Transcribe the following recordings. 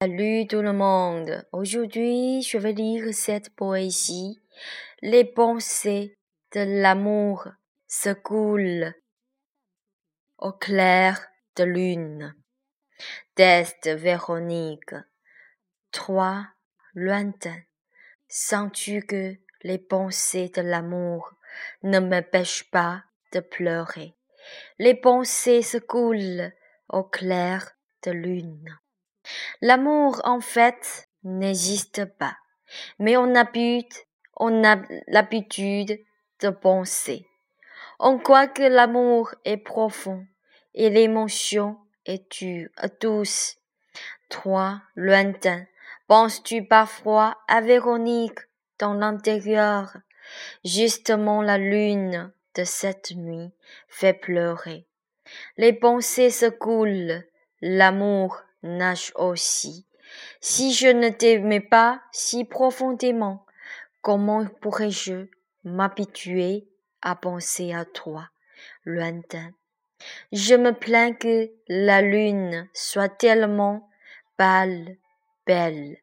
Salut tout le monde. Aujourd'hui, je vais lire cette poésie. Les pensées de l'amour se coulent au clair de lune. D'Est Véronique. Trois lointain. Sens-tu que les pensées de l'amour ne m'empêchent pas de pleurer? Les pensées se coulent au clair de lune. L'amour, en fait, n'existe pas, mais on a, on a l'habitude de penser. On croit que l'amour est profond et l'émotion est douce. Toi, lointain, penses-tu parfois à Véronique dans l'intérieur? Justement la lune de cette nuit fait pleurer. Les pensées se coulent, l'amour nage aussi. Si je ne t'aimais pas si profondément, comment pourrais-je m'habituer à penser à toi, lointain? Je me plains que la lune soit tellement pâle, belle.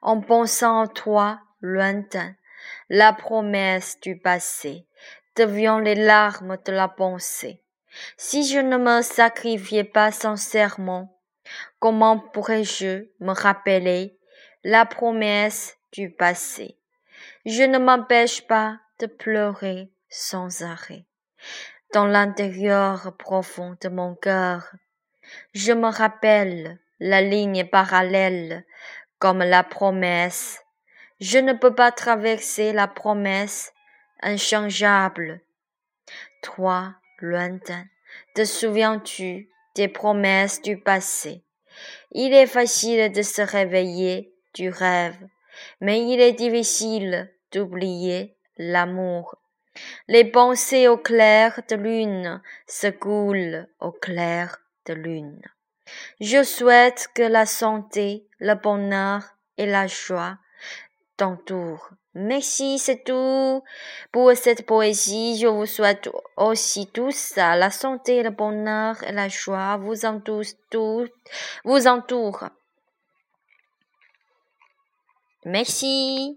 En pensant à toi, lointain, la promesse du passé devient les larmes de la pensée. Si je ne me sacrifiais pas sincèrement, Comment pourrais-je me rappeler la promesse du passé? Je ne m'empêche pas de pleurer sans arrêt. Dans l'intérieur profond de mon cœur, je me rappelle la ligne parallèle comme la promesse. Je ne peux pas traverser la promesse inchangeable. Toi, lointain, te souviens-tu des promesses du passé. Il est facile de se réveiller du rêve, mais il est difficile d'oublier l'amour. Les pensées au clair de lune se coulent au clair de lune. Je souhaite que la santé, le bonheur et la joie t'entourent. Merci, c'est tout pour cette poésie. Je vous souhaite aussi tous la santé, le bonheur et la joie vous entourent, tout, vous entourent. Merci.